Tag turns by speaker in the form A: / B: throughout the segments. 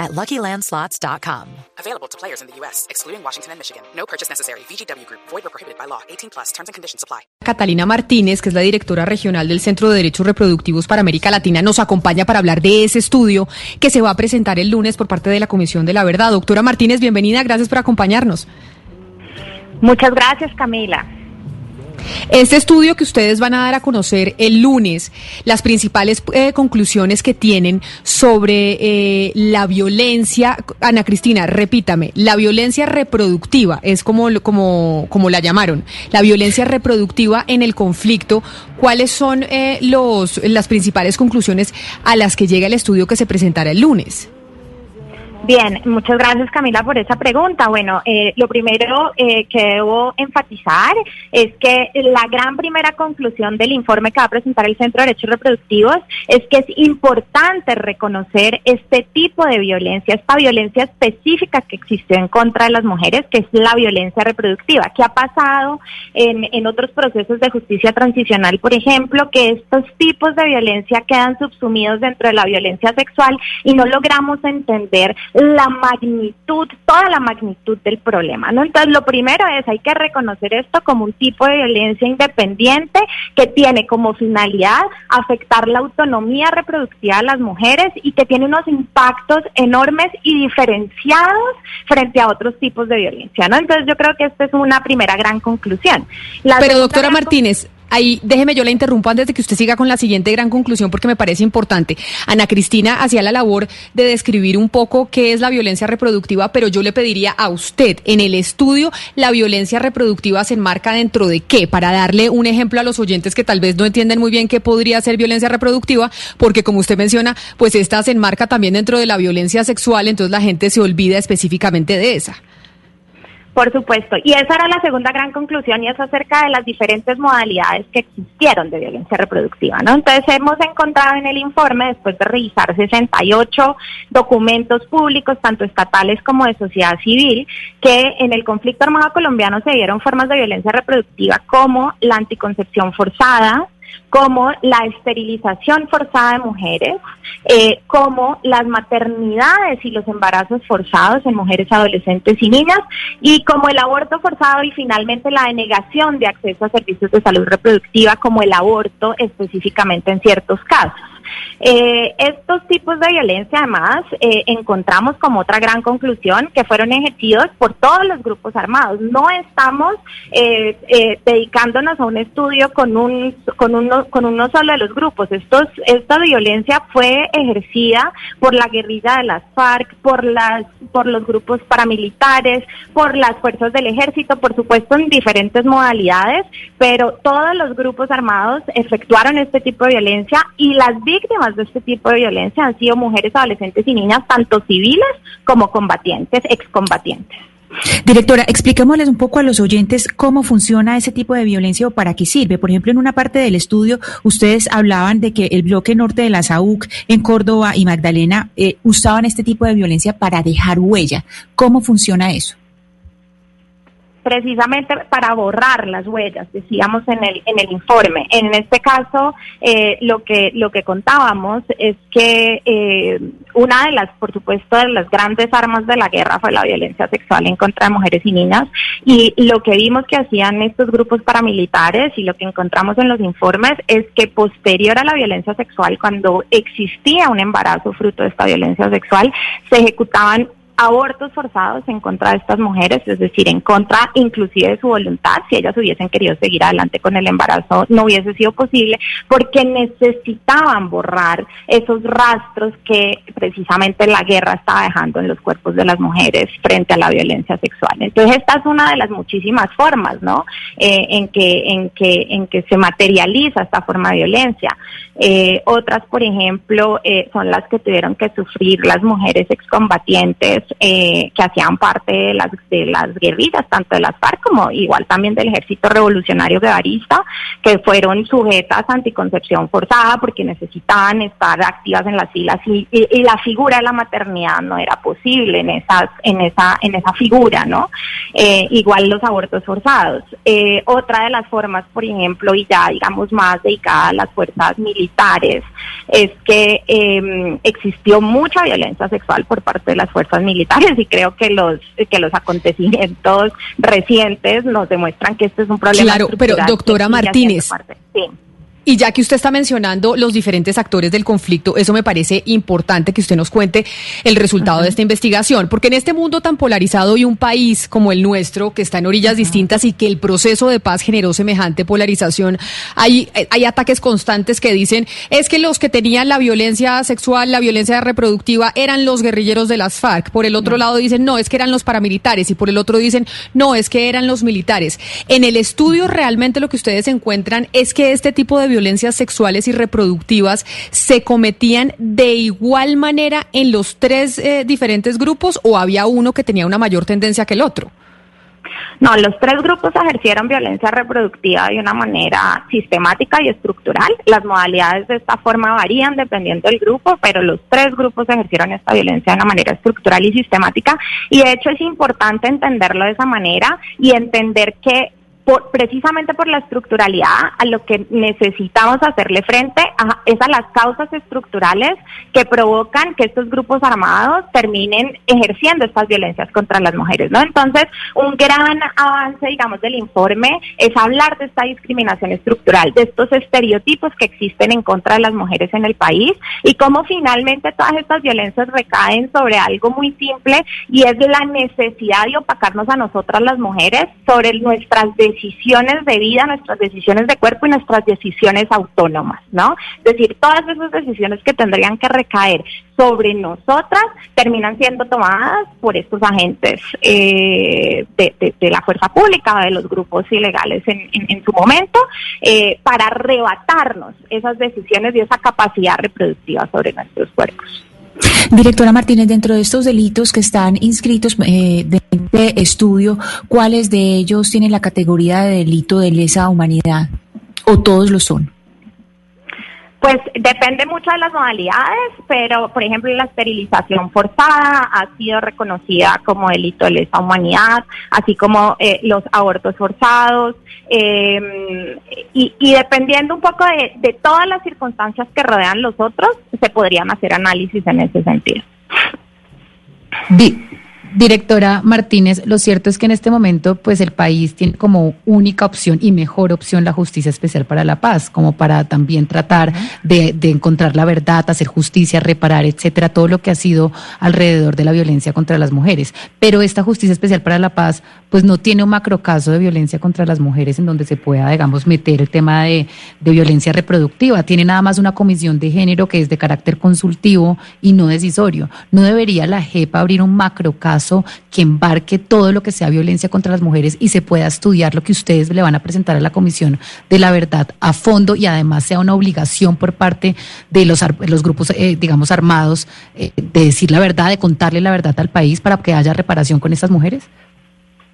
A: at LuckyLandSlots.com.
B: Available to players in the U.S., excluding Washington and Michigan. No purchase necessary. VGW Group. Void or prohibited by law. 18 plus. Terms and conditions apply.
C: Catalina Martínez, que es la directora regional del Centro de Derechos Reproductivos para América Latina, nos acompaña para hablar de ese estudio que se va a presentar el lunes por parte de la Comisión de la Verdad. Doctora Martínez, bienvenida. Gracias por acompañarnos.
D: Muchas gracias, Camila.
C: Este estudio que ustedes van a dar a conocer el lunes, las principales eh, conclusiones que tienen sobre eh, la violencia, Ana Cristina, repítame, la violencia reproductiva, es como, como, como la llamaron, la violencia reproductiva en el conflicto, ¿cuáles son eh, los, las principales conclusiones a las que llega el estudio que se presentará el lunes?
D: Bien, muchas gracias Camila por esa pregunta. Bueno, eh, lo primero eh, que debo enfatizar es que la gran primera conclusión del informe que va a presentar el Centro de Derechos Reproductivos es que es importante reconocer este tipo de violencia, esta violencia específica que existió en contra de las mujeres, que es la violencia reproductiva, que ha pasado en, en otros procesos de justicia transicional, por ejemplo, que estos tipos de violencia quedan subsumidos dentro de la violencia sexual y no logramos entender la magnitud, toda la magnitud del problema, ¿no? Entonces, lo primero es, hay que reconocer esto como un tipo de violencia independiente que tiene como finalidad afectar la autonomía reproductiva de las mujeres y que tiene unos impactos enormes y diferenciados frente a otros tipos de violencia, ¿no? Entonces, yo creo que esta es una primera gran conclusión.
C: Pero, doctora Martínez, ahí déjeme yo la interrumpo antes de que usted siga con la siguiente gran conclusión porque me parece importante. Ana Cristina hacía la labor de describir un poco qué es la violencia reproductiva, pero yo le pediría a usted, en el estudio, la violencia reproductiva se enmarca dentro de qué, para darle un ejemplo a los oyentes que tal vez no entienden muy bien qué podría ser violencia reproductiva, porque como usted menciona, pues esta se enmarca también dentro de la violencia sexual, entonces la gente se olvida específicamente de esa.
D: Por supuesto. Y esa era la segunda gran conclusión y es acerca de las diferentes modalidades que existieron de violencia reproductiva, ¿no? Entonces hemos encontrado en el informe, después de revisar 68 documentos públicos, tanto estatales como de sociedad civil, que en el conflicto armado colombiano se dieron formas de violencia reproductiva como la anticoncepción forzada, como la esterilización forzada de mujeres, eh, como las maternidades y los embarazos forzados en mujeres adolescentes y niñas, y como el aborto forzado y finalmente la denegación de acceso a servicios de salud reproductiva, como el aborto específicamente en ciertos casos. Eh, estos tipos de violencia, además, eh, encontramos como otra gran conclusión que fueron ejercidos por todos los grupos armados. No estamos eh, eh, dedicándonos a un estudio con un con uno con uno solo de los grupos. Estos esta violencia fue ejercida por la guerrilla de las FARC, por las por los grupos paramilitares, por las fuerzas del ejército, por supuesto en diferentes modalidades, pero todos los grupos armados efectuaron este tipo de violencia y las víctimas de este tipo de violencia han sido mujeres, adolescentes y niñas, tanto civiles como combatientes, excombatientes.
E: Directora, expliquémosles un poco a los oyentes cómo funciona ese tipo de violencia o para qué sirve. Por ejemplo, en una parte del estudio, ustedes hablaban de que el bloque norte de la SAUC en Córdoba y Magdalena eh, usaban este tipo de violencia para dejar huella. ¿Cómo funciona eso?
D: Precisamente para borrar las huellas, decíamos en el en el informe. En este caso, eh, lo que lo que contábamos es que eh, una de las, por supuesto, de las grandes armas de la guerra fue la violencia sexual en contra de mujeres y niñas. Y lo que vimos que hacían estos grupos paramilitares y lo que encontramos en los informes es que posterior a la violencia sexual, cuando existía un embarazo fruto de esta violencia sexual, se ejecutaban abortos forzados en contra de estas mujeres, es decir, en contra inclusive de su voluntad, si ellas hubiesen querido seguir adelante con el embarazo, no hubiese sido posible, porque necesitaban borrar esos rastros que precisamente la guerra estaba dejando en los cuerpos de las mujeres frente a la violencia sexual. Entonces, esta es una de las muchísimas formas, ¿no? Eh, en que en que en que se materializa esta forma de violencia. Eh, otras, por ejemplo, eh, son las que tuvieron que sufrir las mujeres excombatientes eh, que hacían parte de las, de las guerrillas, tanto de las FARC como igual también del Ejército Revolucionario Guevarista, que fueron sujetas a anticoncepción forzada porque necesitaban estar activas en las filas y, la figura de la maternidad no era posible en esas en esa en esa figura, ¿no? Eh, igual los abortos forzados. Eh, otra de las formas, por ejemplo, y ya digamos más dedicada a las fuerzas militares, es que em, existió mucha violencia sexual por parte de las fuerzas militares y creo que los que los acontecimientos recientes nos demuestran que este es un problema.
C: Claro, pero doctora Martínez. Sí. Y ya que usted está mencionando los diferentes actores del conflicto, eso me parece importante que usted nos cuente el resultado de esta investigación, porque en este mundo tan polarizado y un país como el nuestro, que está en orillas distintas y que el proceso de paz generó semejante polarización, hay, hay ataques constantes que dicen es que los que tenían la violencia sexual, la violencia reproductiva eran los guerrilleros de las FARC, por el otro lado dicen no, es que eran los paramilitares. Y por el otro dicen no, es que eran los militares. En el estudio realmente lo que ustedes encuentran es que este tipo de violencias sexuales y reproductivas se cometían de igual manera en los tres eh, diferentes grupos o había uno que tenía una mayor tendencia que el otro?
D: No, los tres grupos ejercieron violencia reproductiva de una manera sistemática y estructural. Las modalidades de esta forma varían dependiendo del grupo, pero los tres grupos ejercieron esta violencia de una manera estructural y sistemática. Y de hecho es importante entenderlo de esa manera y entender que precisamente por la estructuralidad, a lo que necesitamos hacerle frente es a las causas estructurales que provocan que estos grupos armados terminen ejerciendo estas violencias contra las mujeres, ¿no? Entonces, un gran avance, digamos, del informe es hablar de esta discriminación estructural, de estos estereotipos que existen en contra de las mujeres en el país y cómo finalmente todas estas violencias recaen sobre algo muy simple y es la necesidad de opacarnos a nosotras las mujeres sobre nuestras decisiones decisiones de vida, nuestras decisiones de cuerpo y nuestras decisiones autónomas, ¿no? Es decir, todas esas decisiones que tendrían que recaer sobre nosotras terminan siendo tomadas por estos agentes eh, de, la fuerza pública, de los grupos ilegales en, su momento, eh, para arrebatarnos esas decisiones y esa capacidad reproductiva sobre nuestros cuerpos.
E: Directora Martínez, dentro de estos delitos que están inscritos eh, de este estudio, ¿cuáles de ellos tienen la categoría de delito de lesa humanidad? ¿O todos lo son?
D: Pues depende mucho de las modalidades, pero por ejemplo la esterilización forzada ha sido reconocida como delito de lesa humanidad, así como eh, los abortos forzados, em, y, dependiendo un poco de, de todas las circunstancias que rodean los otros, se podrían hacer análisis en ese sentido.
C: Directora Martínez, lo cierto es que en este momento, pues el país tiene como única opción y mejor opción la justicia especial para la paz, como para también tratar de, encontrar la verdad, hacer justicia, reparar, etcétera, todo lo que ha sido alrededor de la violencia contra las mujeres. Pero esta justicia especial para la paz, pues no tiene un macrocaso de violencia contra las mujeres en donde se pueda, digamos, meter el tema de, de violencia reproductiva. Tiene nada más una comisión de género que es de carácter consultivo y no decisorio. ¿No debería la JEPA abrir un macrocaso? Que embarque todo lo que sea violencia contra las mujeres y se pueda estudiar lo que ustedes le van a presentar a la Comisión de la Verdad a fondo y además sea una obligación por parte de los, los grupos, eh, digamos, armados eh, de decir la verdad, de contarle la verdad al país para que haya reparación con estas mujeres?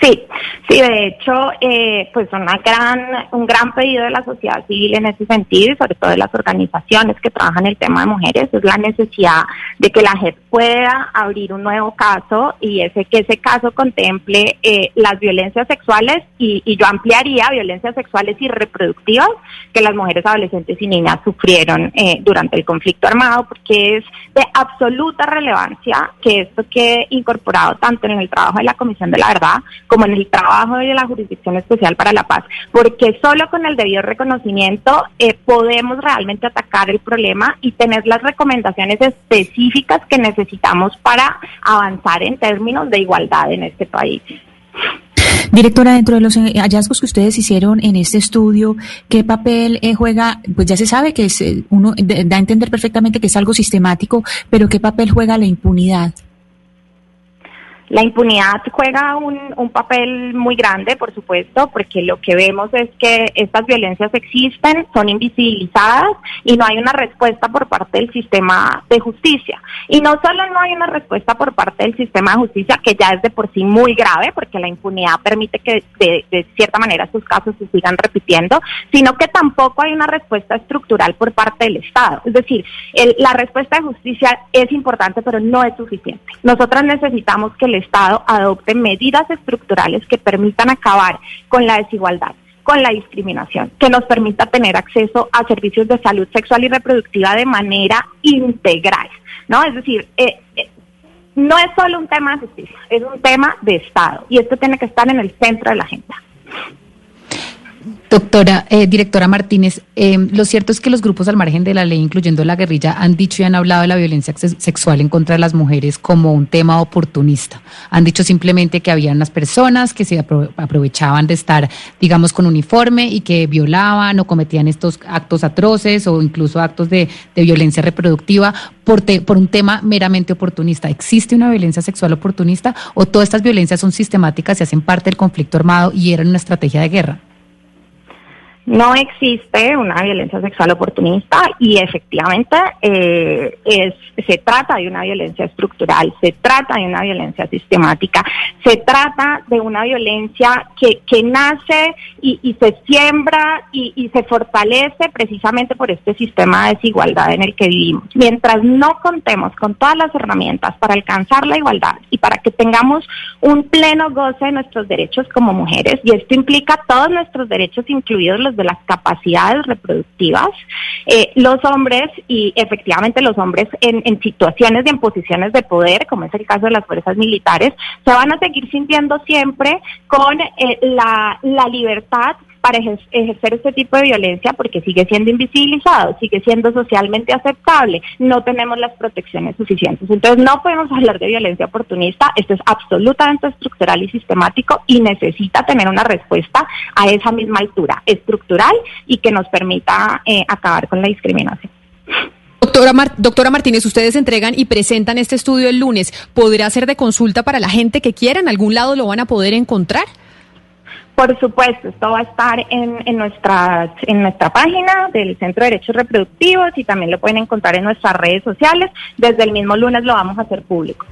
D: Sí, sí, de hecho, eh, pues una gran, un gran pedido de la sociedad civil en ese sentido y sobre todo de las organizaciones que trabajan el tema de mujeres es la necesidad de que la JEP pueda abrir un nuevo caso y ese que ese caso contemple eh, las violencias sexuales y, y, yo ampliaría violencias sexuales y reproductivas que las mujeres, adolescentes y niñas sufrieron eh, durante el conflicto armado porque es de absoluta relevancia que esto quede incorporado tanto en el trabajo de la Comisión de la Verdad como en el trabajo de la Jurisdicción Especial para la Paz, porque solo con el debido reconocimiento eh, podemos realmente atacar el problema y tener las recomendaciones específicas que necesitamos para avanzar en términos de igualdad en este país.
E: Directora, dentro de los eh, hallazgos que ustedes hicieron en este estudio, ¿qué papel eh, juega? Pues ya se sabe que es, uno da a entender perfectamente que es algo sistemático, pero ¿qué papel juega la impunidad?
D: La impunidad juega un, papel muy grande, por supuesto, porque lo que vemos es que estas violencias existen, son invisibilizadas y no hay una respuesta por parte del sistema de justicia. Y no solo no hay una respuesta por parte del sistema de justicia, que ya es de por sí muy grave, porque la impunidad permite que de, cierta manera estos casos se sigan repitiendo, sino que tampoco hay una respuesta estructural por parte del Estado. Es decir, el, la respuesta de justicia es importante, pero no es suficiente. Nosotras necesitamos que el Estado adopte medidas estructurales que permitan acabar con la desigualdad con la discriminación, que nos permita tener acceso a servicios de salud sexual y reproductiva de manera integral, ¿no? Es decir, eh, eh, no es solo un tema de justicia, es un tema de Estado y esto tiene que estar en el centro de la agenda.
C: Doctora, eh, directora Martínez, eh, lo cierto es que los grupos al margen de la ley, incluyendo la guerrilla, han dicho y han hablado de la violencia sexual en contra de las mujeres como un tema oportunista. Han dicho simplemente que había unas personas que se aprovechaban de estar, digamos, con uniforme y que violaban o cometían estos actos atroces o incluso actos de, violencia reproductiva por, por un tema meramente oportunista. ¿Existe una violencia sexual oportunista o todas estas violencias son sistemáticas y hacen parte del conflicto armado y eran una estrategia de guerra?
D: No existe una violencia sexual oportunista y efectivamente eh, es, se trata de una violencia estructural, se trata de una violencia sistemática, se trata de una violencia que, que nace y, y se siembra y, y, se fortalece precisamente por este sistema de desigualdad en el que vivimos. Mientras no contemos con todas las herramientas para alcanzar la igualdad y para que tengamos un pleno goce de nuestros derechos como mujeres, y esto implica todos nuestros derechos, incluidos los de las capacidades reproductivas, eh, los hombres y efectivamente los hombres en, situaciones y en posiciones de poder, como es el caso de las fuerzas militares, se van a seguir sintiendo siempre con eh, la, la libertad para ejercer este tipo de violencia porque sigue siendo invisibilizado, sigue siendo socialmente aceptable, no tenemos las protecciones suficientes. Entonces no podemos hablar de violencia oportunista, esto es absolutamente estructural y sistemático y necesita tener una respuesta a esa misma altura, estructural y que nos permita eh, acabar con la discriminación.
C: Doctora, doctora Martínez, ustedes entregan y presentan este estudio el lunes. ¿Podrá ser de consulta para la gente que quiera? ¿En algún lado lo van a poder encontrar?
D: Por supuesto, esto va a estar en, en, nuestra, en nuestra página del Centro de Derechos Reproductivos y también lo pueden encontrar en nuestras redes sociales. Desde el mismo lunes lo vamos a hacer público.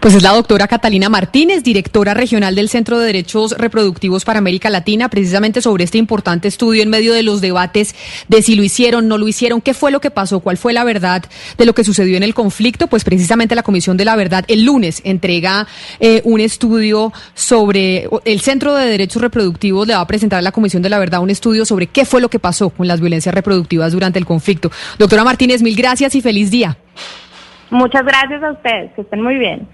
C: Pues es la doctora Catalina Martínez, directora regional del Centro de Derechos Reproductivos para América Latina, precisamente sobre este importante estudio en medio de los debates de si lo hicieron, no lo hicieron, qué fue lo que pasó, cuál fue la verdad de lo que sucedió en el conflicto. Pues precisamente la Comisión de la Verdad el lunes entrega eh, un estudio sobre, el Centro de Derechos Reproductivos le va a presentar a la Comisión de la Verdad un estudio sobre qué fue lo que pasó con las violencias reproductivas durante el conflicto. Doctora Martínez, mil gracias y feliz día.
D: Muchas gracias a ustedes, que estén muy bien.